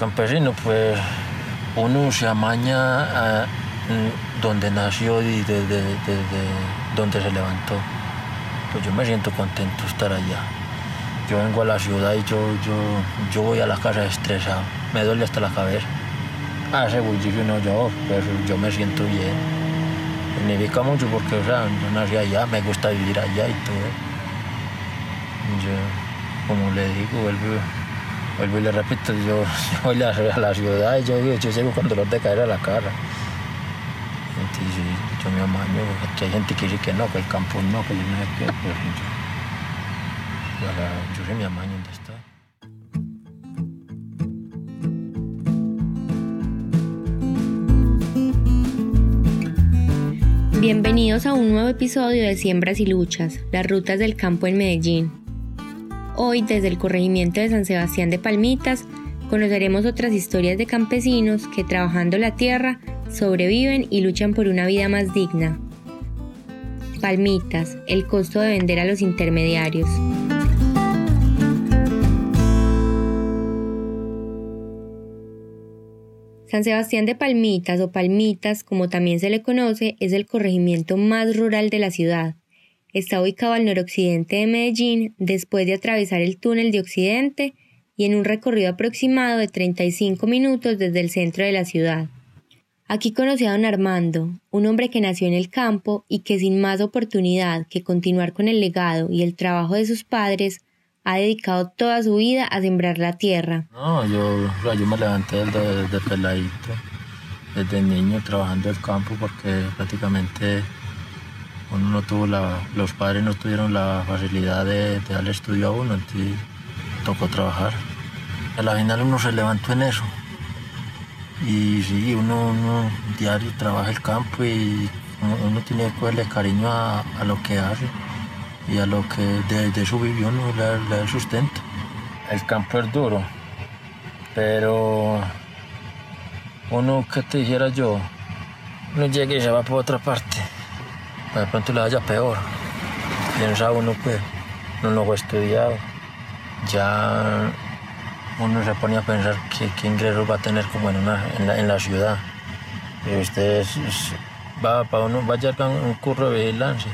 campesino, pues uno se amaña donde nació y desde donde se levantó. Pues yo me siento contento estar allá. Yo vengo a la ciudad y yo, yo, yo voy a la casa estresado. Me duele hasta la cabeza. Hace bullicio no yo, pero yo me siento bien. Significa mucho porque, o sea, yo nací allá, me gusta vivir allá y todo. Yo, como le digo, vuelvo, vuelvo y le repito, yo, voy a la ciudad y yo, yo llego con dolor de caer a la cara. Entonces, yo me amaño, hay gente que dice que no, que el campo no, que yo no sé qué, yo, yo, yo sí me amaño donde está. Bienvenidos a un nuevo episodio de Siembras y Luchas, las rutas del campo en Medellín. Hoy, desde el corregimiento de San Sebastián de Palmitas, conoceremos otras historias de campesinos que trabajando la tierra sobreviven y luchan por una vida más digna. Palmitas, el costo de vender a los intermediarios. San Sebastián de Palmitas o Palmitas, como también se le conoce, es el corregimiento más rural de la ciudad. Está ubicado al noroccidente de Medellín, después de atravesar el túnel de Occidente y en un recorrido aproximado de 35 minutos desde el centro de la ciudad. Aquí conocí a don Armando, un hombre que nació en el campo y que sin más oportunidad que continuar con el legado y el trabajo de sus padres, ha dedicado toda su vida a sembrar la tierra. No, yo, yo me levanté desde, peladito, desde niño trabajando el campo porque prácticamente uno no tuvo la, los padres no tuvieron la facilidad de, darle estudio a uno, entonces tocó trabajar. A la final uno se levantó en eso. Y sí, uno, uno diario trabaja el campo y uno, tiene que darle cariño a, lo que hace y a lo que de, eso vivió no le, da sustento. El campo es duro, pero uno que te dijera yo, no llegue y se va por otra parte, de pronto le vaya peor. Piensa uno que no lo ha estudiado, ya uno se pone a pensar qué, ingresos va a tener como en, una, en, la, ciudad. Y usted va para uno, va a llegar un curro de vigilancia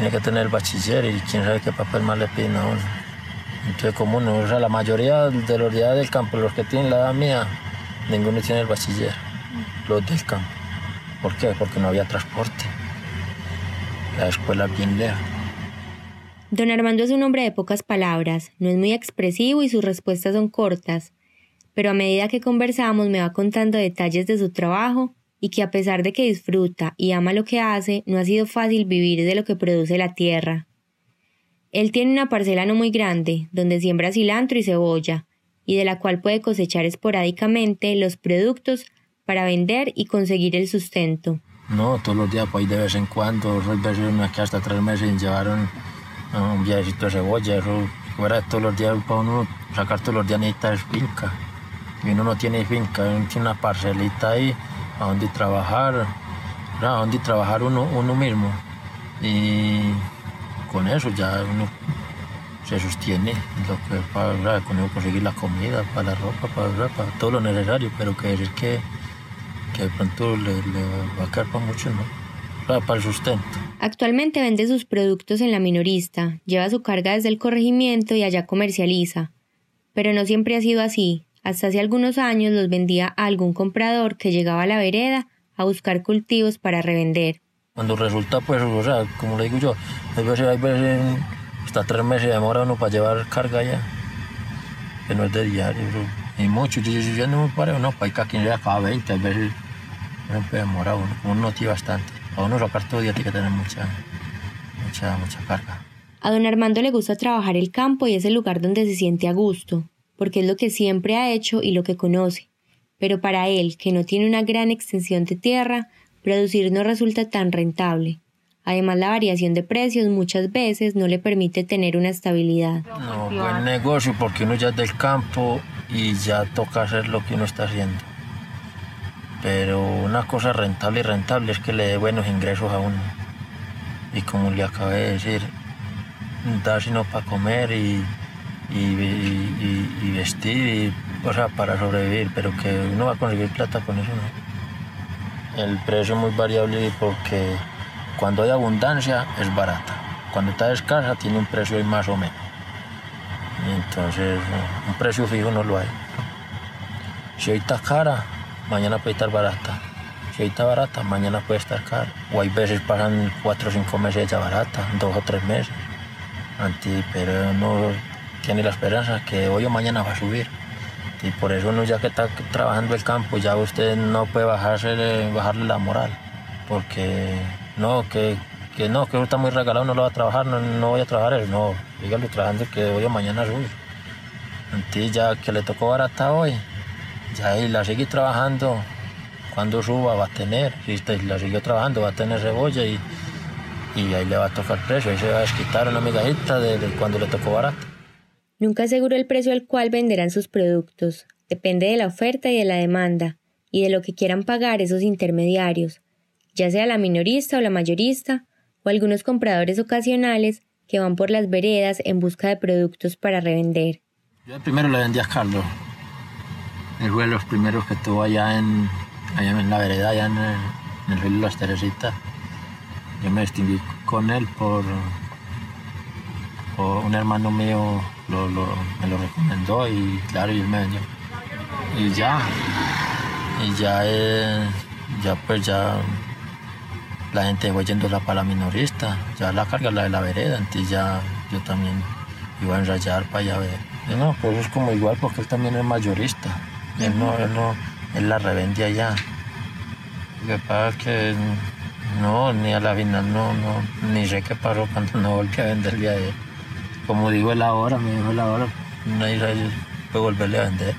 tiene que tener el bachiller y quién sabe qué papel más le piden a uno. Entonces, como uno, o sea, la mayoría de los días del campo, los que tienen la edad mía, ninguno tiene el bachiller, los del campo. ¿Por qué? Porque no había transporte. La escuela bien lejos. Don Armando es un hombre de pocas palabras, no es muy expresivo y sus respuestas son cortas, pero a medida que conversamos me va contando detalles de su trabajo y que a pesar de que disfruta y ama lo que hace, no ha sido fácil vivir de lo que produce la tierra. Él tiene una parcela no muy grande, donde siembra cilantro y cebolla, y de la cual puede cosechar esporádicamente los productos para vender y conseguir el sustento. No, todos los días, pues de vez en cuando, hay veces una que hasta tres meses llevaron un viajecito de cebolla, eso, fuera todos los días para uno sacar todos los días necesitas finca. Y uno no tiene finca, uno tiene una parcelita ahí a dónde trabajar, a dónde trabajar uno, uno mismo. Y con eso ya uno se sostiene lo que para con eso conseguir la comida, para la ropa, para, para todo lo necesario, pero que decir que, que de pronto le, va a quedar para mucho, ¿no? para el sustento. Actualmente vende sus productos en la minorista, lleva su carga desde el corregimiento y allá comercializa. Pero no siempre ha sido así. Hasta hace algunos años los vendía a algún comprador que llegaba a la vereda a buscar cultivos para revender. Cuando resulta, pues, o sea, como le digo yo, hay veces, hay veces hasta tres meses demora uno para llevar carga ya, que no es de diario, y mucho. Yo, yo, yo no me paro, no, para quien llega cada 20, a veces demorar uno, uno no tiene bastante. A uno sacar todo día tiene que tener mucha, mucha, mucha carga. A don Armando le gusta trabajar el campo y es el lugar donde se siente a gusto porque es lo que siempre ha hecho y lo que conoce. Pero para él, que no tiene una gran extensión de tierra, producir no resulta tan rentable. Además, la variación de precios muchas veces no le permite tener una estabilidad. No, buen negocio porque uno ya es del campo y ya toca hacer lo que uno está haciendo. Pero una cosa rentable y rentable es que le dé buenos ingresos a uno. Y como le acabé de decir, da sino para comer y y, y, y vestir o sea, para sobrevivir, pero que uno va a conseguir plata con eso, ¿no? El precio es muy variable porque cuando hay abundancia es barata, cuando está escasa tiene un precio ahí más o menos. Entonces un precio fijo no lo hay. Si hoy está cara, mañana puede estar barata. Si está barata, mañana puede estar cara. O hay veces pasan cuatro o cinco meses ya barata, dos o tres meses. pero no tiene la esperanza que hoy o mañana va a subir. Y por eso uno ya que está trabajando el campo, ya usted no puede bajarse, bajarle la moral. Porque no, que, que no, que está muy regalado, no lo va a trabajar, no, no voy a trabajar eso, no, dígalo trabajando que hoy o mañana sube. Entonces ya que le tocó barata hoy, ya ahí la sigue trabajando, cuando suba va a tener, si la siguió trabajando va a tener cebolla y, y ahí le va a tocar el precio, ahí se va a desquitar una migajita de, de cuando le tocó barata. Nunca aseguró el precio al cual venderán sus productos. Depende de la oferta y de la demanda, y de lo que quieran pagar esos intermediarios, ya sea la minorista o la mayorista, o algunos compradores ocasionales que van por las veredas en busca de productos para revender. Yo primero le vendí a Carlos. Él fue de los primeros que estuvo allá en, allá en la vereda, allá en el, río de las Teresitas. Yo me distinguí con él por, un hermano mío me lo recomendó y claro, y él me. Y ya, y ya, eh, ya pues ya la gente fue yéndola para la minorista, ya la carga la de la vereda, entonces ya yo también iba a enrayar para allá ver. No, pues es como igual porque él también es mayorista, él no, él no, él la revende allá. Lo que pasa es que no, ni a la final no, no, ni sé qué pasó cuando no volví a venderle a él como digo él ahora, me dijo él ahora, nadie puede volverle a vender.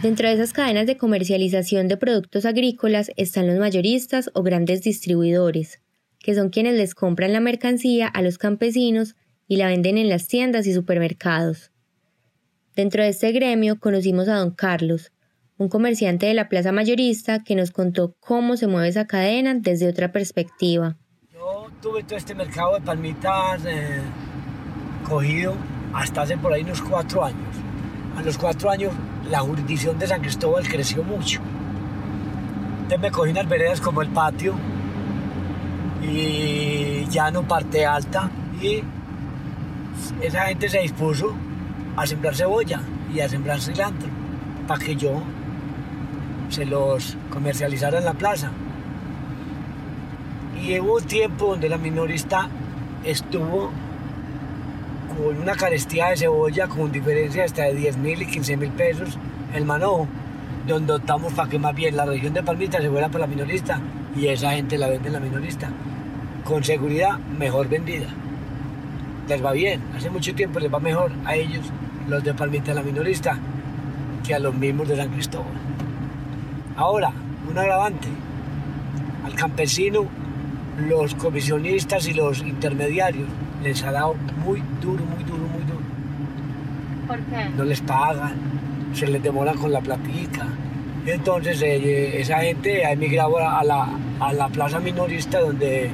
Dentro de esas cadenas de comercialización de productos agrícolas están los mayoristas o grandes distribuidores, que son quienes les compran la mercancía a los campesinos y la venden en las tiendas y supermercados. Dentro de este gremio conocimos a don Carlos, un comerciante de la plaza mayorista que nos contó cómo se mueve esa cadena desde otra perspectiva. Yo tuve todo este mercado de palmitas eh, cogido hasta hace por ahí unos cuatro años. A los cuatro años la jurisdicción de San Cristóbal creció mucho. Entonces me cogí unas veredas como el patio y ya no parte alta y esa gente se dispuso a sembrar cebolla y a sembrar cilantro para que yo se los comercializara en la plaza. Y hubo un tiempo donde la minorista estuvo con una carestía de cebolla con diferencia hasta de 10 mil y 15 mil pesos el manojo, donde optamos para que más bien la región de Palmita se fuera para la minorista y esa gente la vende en la minorista. Con seguridad, mejor vendida. Les va bien, hace mucho tiempo les va mejor a ellos, los de Palmita la minorista, que a los mismos de San Cristóbal. Ahora, un agravante, al campesino, los comisionistas y los intermediarios les ha dado muy duro, muy duro, muy duro. ¿Por qué? No les pagan, se les demora con la platica. Entonces eh, esa gente ha emigrado a la, a la plaza minorista donde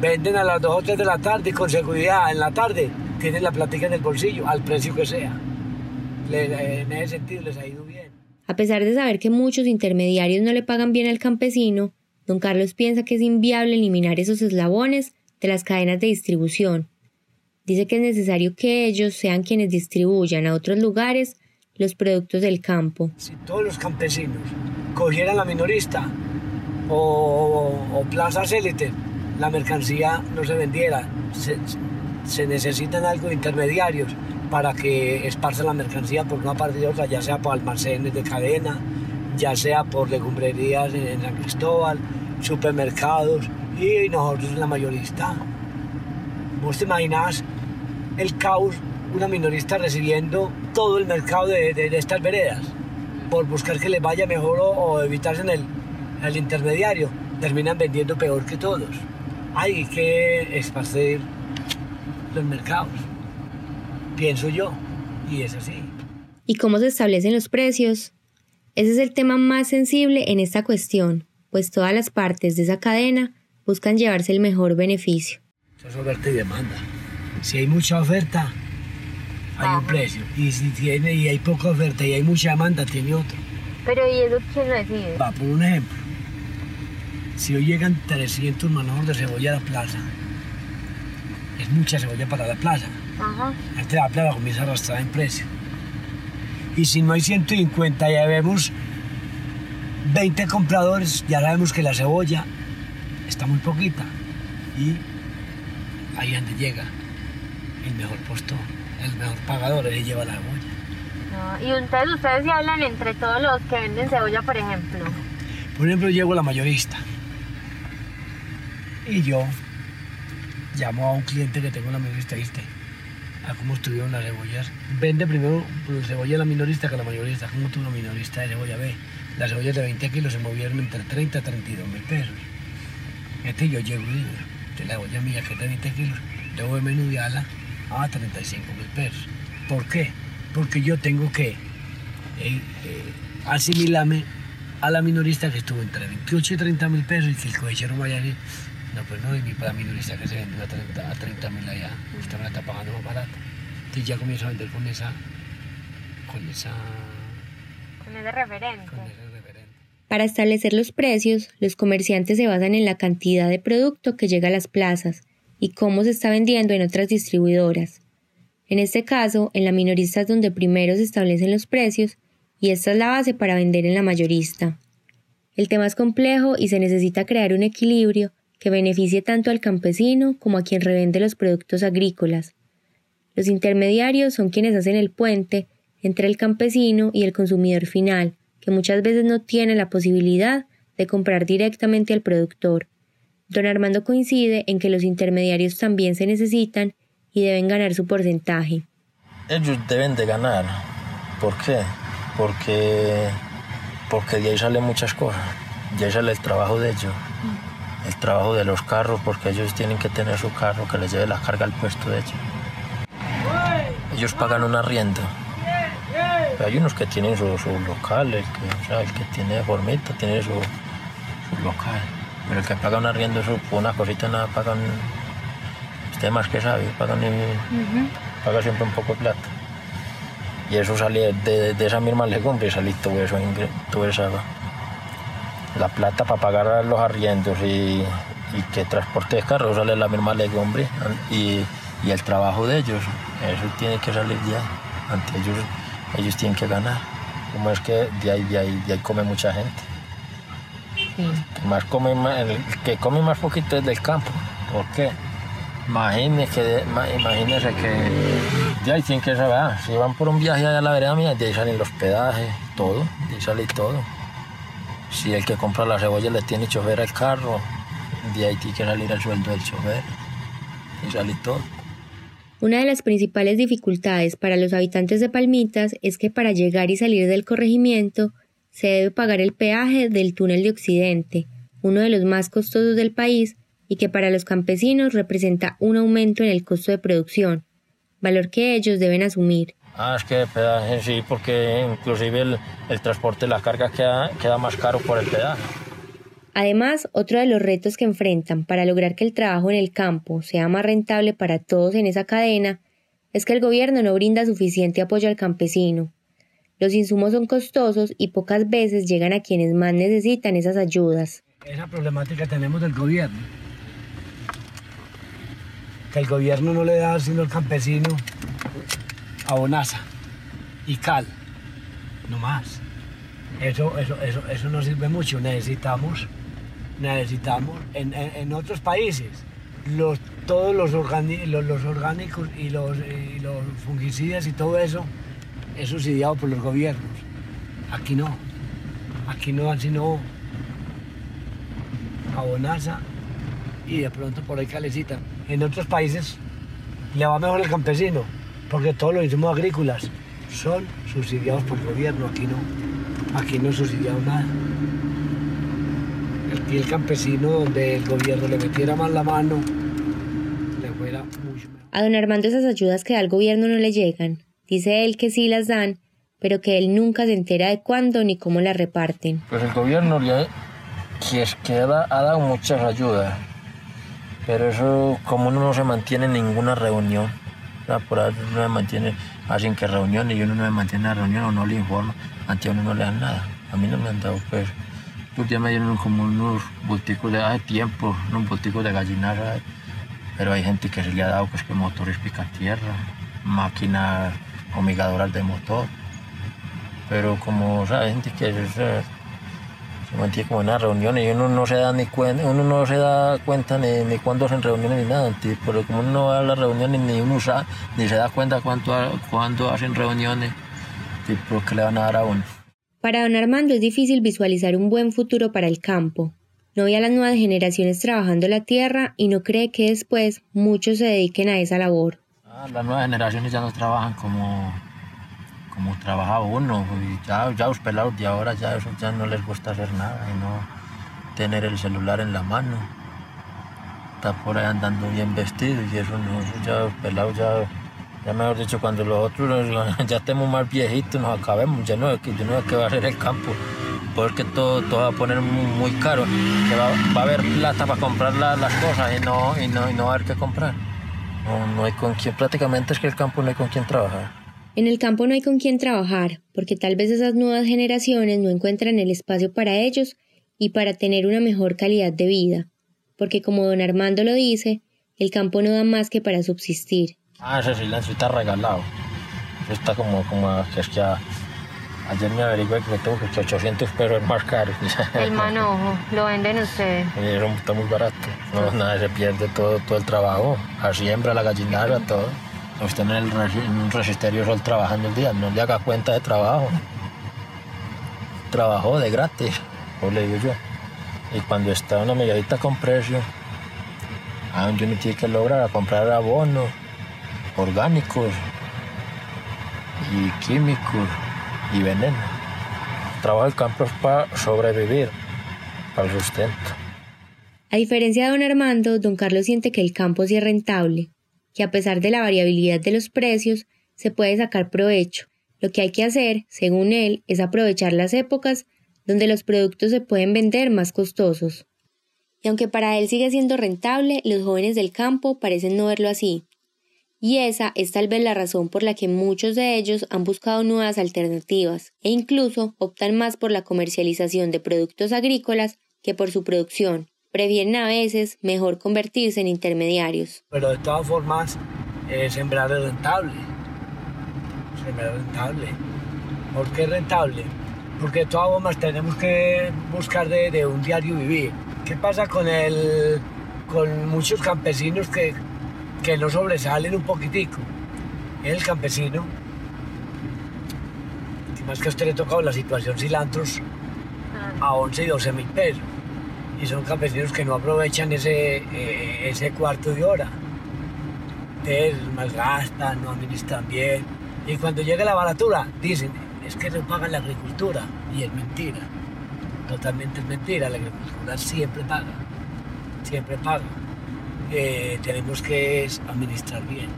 venden a las 2 o 3 de la tarde y con seguridad en la tarde tienen la platica en el bolsillo, al precio que sea. en ese sentido les ha ido bien. A pesar de saber que muchos intermediarios no le pagan bien al campesino, don Carlos piensa que es inviable eliminar esos eslabones de las cadenas de distribución. Dice que es necesario que ellos sean quienes distribuyan a otros lugares los productos del campo. Si todos los campesinos cogieran la minorista o, o plazas élite, la mercancía no se vendiera. Se, necesitan algo de intermediarios para que esparza la mercancía por una parte y otra, ya sea por almacenes de cadena, ya sea por legumbrerías en, San Cristóbal, supermercados, y nosotros la mayorista. ¿Vos te imaginas el caos, una minorista recibiendo todo el mercado de, estas veredas por buscar que les vaya mejor o, evitarse en el, el intermediario? Terminan vendiendo peor que todos. Hay que esparcer los mercados, pienso yo, y es así. ¿Y cómo se establecen los precios? Ese es el tema más sensible en esta cuestión, pues todas las partes de esa cadena buscan llevarse el mejor beneficio. Eso es oferta y demanda. Si hay mucha oferta, hay un precio. Y si tiene y hay poca oferta y hay mucha demanda, tiene otro. Pero ¿y eso quién lo decide? Va, por un ejemplo. Si hoy llegan 300 manojos de cebolla a la plaza, es mucha cebolla para la plaza. Ajá. De la plaza comienza a arrastrar en precio. Y si no hay 150 ya vemos 20 compradores, ya sabemos que la cebolla está muy poquita. Y ahí donde llega el mejor postor, el mejor pagador, él lleva la cebolla. No, Y entonces ustedes se hablan entre todos los que venden cebolla, por ejemplo. Por ejemplo, llego a la mayorista y yo llamo a un cliente que tengo en la mayorista, ¿viste? A cómo estuvieron las cebollas. Vende primero la cebolla la minorista que la mayorista. ¿Cómo tuvo una minorista de cebolla? Ve, las cebollas de 20 kilos se movieron entre 30 y 32 mil pesos. Este yo llego y digo, de la cebolla mía que es de 20 kilos, debo de menudearla a 35 mil pesos. ¿Por qué? Porque yo tengo que eh, eh, asimilarme a la minorista que estuvo entre 28 y 30 mil pesos y que el cohechero vaya no, pues no, y para la minorista que se vendió a 30 a 30 mil allá, usted me la está pagando más barata. Entonces ya comienzo a vender con esa, con esa, Con ese referente. con ese referente. Para establecer los precios, los comerciantes se basan en la cantidad de producto que llega a las plazas y cómo se está vendiendo en otras distribuidoras. En este caso, en la minorista es donde primero se establecen los precios y esta es la base para vender en la mayorista. El tema es complejo y se necesita crear un equilibrio que beneficie tanto al campesino como a quien revende los productos agrícolas. Los intermediarios son quienes hacen el puente entre el campesino y el consumidor final, que muchas veces no tiene la posibilidad de comprar directamente al productor. Don Armando coincide en que los intermediarios también se necesitan y deben ganar su porcentaje. Ellos deben de ganar. ¿Por qué? Porque, porque de ahí salen muchas cosas. De ahí sale el trabajo de ellos. El trabajo de los carros, porque ellos tienen que tener su carro que les lleve la carga al puesto de ellos. Ellos pagan un arriendo. Pero hay unos que tienen su, su local, el que, o sea, el que tiene formita tiene su, su local. Pero el que paga un arriendo, eso, una cosita nada, pagan. Usted más que sabe, pagan, paga siempre un poco de plata. Y eso sale de, de esa misma legumbre, salí todo eso, toda esa, la plata para pagar los arriendos y, y que transporte de carro sale la misma legumbre y, y el trabajo de ellos, eso tiene que salir de ahí. Ante ellos, ellos tienen que ganar. Como es que de ahí, de ahí, de ahí come mucha gente. Que más come, el que come más poquito es del campo. ¿Por qué? Imagínese que, ma- imagínese que de ahí tienen que saber, ah, si van por un viaje allá a la vereda mía, de ahí salen los pedajes, todo, de ahí sale todo. Si el que compra la cebolla le tiene chofer al carro, de ahí tiene que salir el sueldo del chofer. Y sale todo. Una de las principales dificultades para los habitantes de Palmitas es que para llegar y salir del corregimiento se debe pagar el peaje del túnel de Occidente, uno de los más costosos del país y que para los campesinos representa un aumento en el costo de producción, valor que ellos deben asumir. Ah, es que pedaje sí, porque inclusive el, el transporte de la carga queda, queda más caro por el pedaje. Además, otro de los retos que enfrentan para lograr que el trabajo en el campo sea más rentable para todos en esa cadena es que el gobierno no brinda suficiente apoyo al campesino. Los insumos son costosos y pocas veces llegan a quienes más necesitan esas ayudas. Esa problemática tenemos del gobierno. Que el gobierno no le da sino al campesino abonaza y cal, no más. Eso, eso, eso, eso no sirve mucho. Necesitamos, necesitamos en, en- en otros países los, todos los, los, los orgánicos y los, los fungicidas y todo eso es subsidiado por los gobiernos. Aquí no. Aquí no dan sino abonaza y de pronto por ahí calecita. En otros países le va mejor el campesino, porque todos los insumos agrícolas son subsidiados por el gobierno, aquí no, aquí no es subsidiado nada. Aquí el campesino, donde el gobierno le metiera más la mano, le fuera mucho mejor. A don Armando esas ayudas que da el gobierno no le llegan. Dice él que sí las dan, pero que él nunca se entera de cuándo ni cómo las reparten. Pues el gobierno le que es que ha, ha dado muchas ayudas, pero eso como uno no se mantiene en ninguna reunión, por ahí uno se mantiene, hacen que reuniones y uno no se mantiene en la reunión o no le informa, ante uno no le dan nada. A mí no me han dado pues. Los días me dieron como unos bulticos de hace tiempo, unos bulticos de gallinara, pero hay gente que se le ha dado pues que motores tierra, máquinas humigadoras de motor. Pero como hay gente que se, se mantiene como en las reuniones y uno no se da ni cuenta, uno no se da cuenta ni, ni cuándo hacen reuniones ni nada, pero como uno no va a las reuniones ni uno sabe, ni se da cuenta cuánto, cuándo hacen reuniones, tipo que le van a dar a uno. Para don Armando es difícil visualizar un buen futuro para el campo. No ve a las nuevas generaciones trabajando la tierra y no cree que después muchos se dediquen a esa labor. Ah, las nuevas generaciones ya no trabajan como, como trabajaba uno. Y ya, ya los pelados de ahora ya, eso ya no les gusta hacer nada y no tener el celular en la mano. Está por ahí andando bien vestido y eso no, ya los pelados ya ya mejor dicho, cuando los otros ya estemos más viejitos, nos acabemos, ya no es que, no es que va a ser el campo, porque todo, todo va a poner muy, caro, va, a haber plata para comprar las cosas y no, y, no, y no va a haber que comprar. No, no hay con quién, prácticamente es que el campo no hay con quién trabajar. En el campo no hay con quién trabajar, porque tal vez esas nuevas generaciones no encuentran el espacio para ellos y para tener una mejor calidad de vida, porque como don Armando lo dice, el campo no da más que para subsistir. Ah, ese silencio está regalado. Está como, como es que ayer me averigué que tengo que 800 pesos es más caro. El manojo, lo venden ustedes. está muy barato. No, nada, se pierde todo, todo el trabajo. La siembra, la gallinara, todo. Usted en, el, en un solo trabajando el día, no le haga cuenta de trabajo. Trabajo de gratis, o le digo yo. Y cuando está una mediadita con precio, a donde uno tiene que lograr comprar abono orgánicos y químicos y veneno. Trabajo el campo para sobrevivir, para el sustento. A diferencia de don Armando, don Carlos siente que el campo sí es rentable, que a pesar de la variabilidad de los precios, se puede sacar provecho. Lo que hay que hacer, según él, es aprovechar las épocas donde los productos se pueden vender más costosos. Y aunque para él sigue siendo rentable, los jóvenes del campo parecen no verlo así. Y esa es tal vez la razón por la que muchos de ellos han buscado nuevas alternativas e incluso optan más por la comercialización de productos agrícolas que por su producción. Prefieren a veces mejor convertirse en intermediarios. Pero de todas formas, eh, sembrar es rentable. Sembrar es rentable. ¿Por qué es rentable? Porque de todas formas tenemos que buscar de, de un diario vivir. ¿Qué pasa con, el, con muchos campesinos que que no sobresalen un poquitico. El campesino, más que a usted le tocado la situación cilantros a 11 y 12 mil pesos. Y son campesinos que no aprovechan ese, eh, ese cuarto de hora. Entonces malgastan, no administran bien. Y cuando llega la baratura, dicen, es que no pagan la agricultura. Y es mentira. Totalmente es mentira. La agricultura siempre paga. Siempre paga tenemos que administrar bien.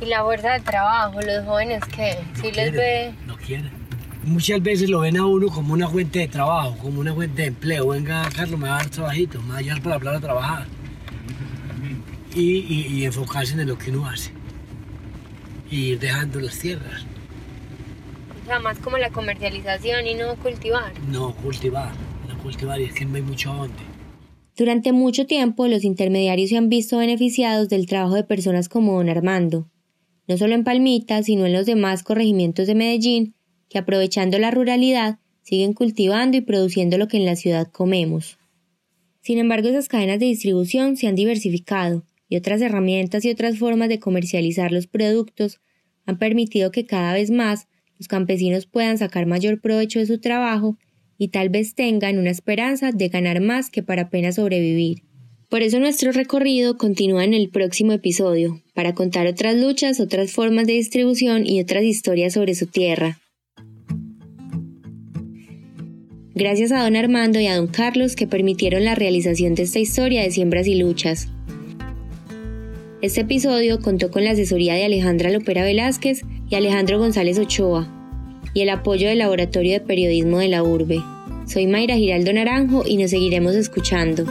¿Y la fuerza de trabajo, los jóvenes que si les ve? No quieren. Muchas veces lo ven a uno como una fuente de trabajo, como una fuente de empleo. Venga, Carlos, me va a dar trabajito, me va a ayudar para hablar a trabajar. Y, y, enfocarse en lo que uno hace. Y ir dejando las tierras. O sea, más como la comercialización y no cultivar. No, cultivar, no cultivar, y es que no hay mucho donde. Durante mucho tiempo los intermediarios se han visto beneficiados del trabajo de personas como don Armando, no solo en Palmita, sino en los demás corregimientos de Medellín, que aprovechando la ruralidad siguen cultivando y produciendo lo que en la ciudad comemos. Sin embargo, esas cadenas de distribución se han diversificado y otras herramientas y otras formas de comercializar los productos han permitido que cada vez más los campesinos puedan sacar mayor provecho de su trabajo y tal vez tengan una esperanza de ganar más que para apenas sobrevivir. Por eso nuestro recorrido continúa en el próximo episodio, para contar otras luchas, otras formas de distribución y otras historias sobre su tierra. Gracias a don Armando y a don Carlos que permitieron la realización de esta historia de siembras y luchas. Este episodio contó con la asesoría de Alejandra Lopera Velázquez y Alejandro González Ochoa, y el apoyo del Laboratorio de Periodismo de la Urbe. Soy Mayra Giraldo Naranjo y nos seguiremos escuchando.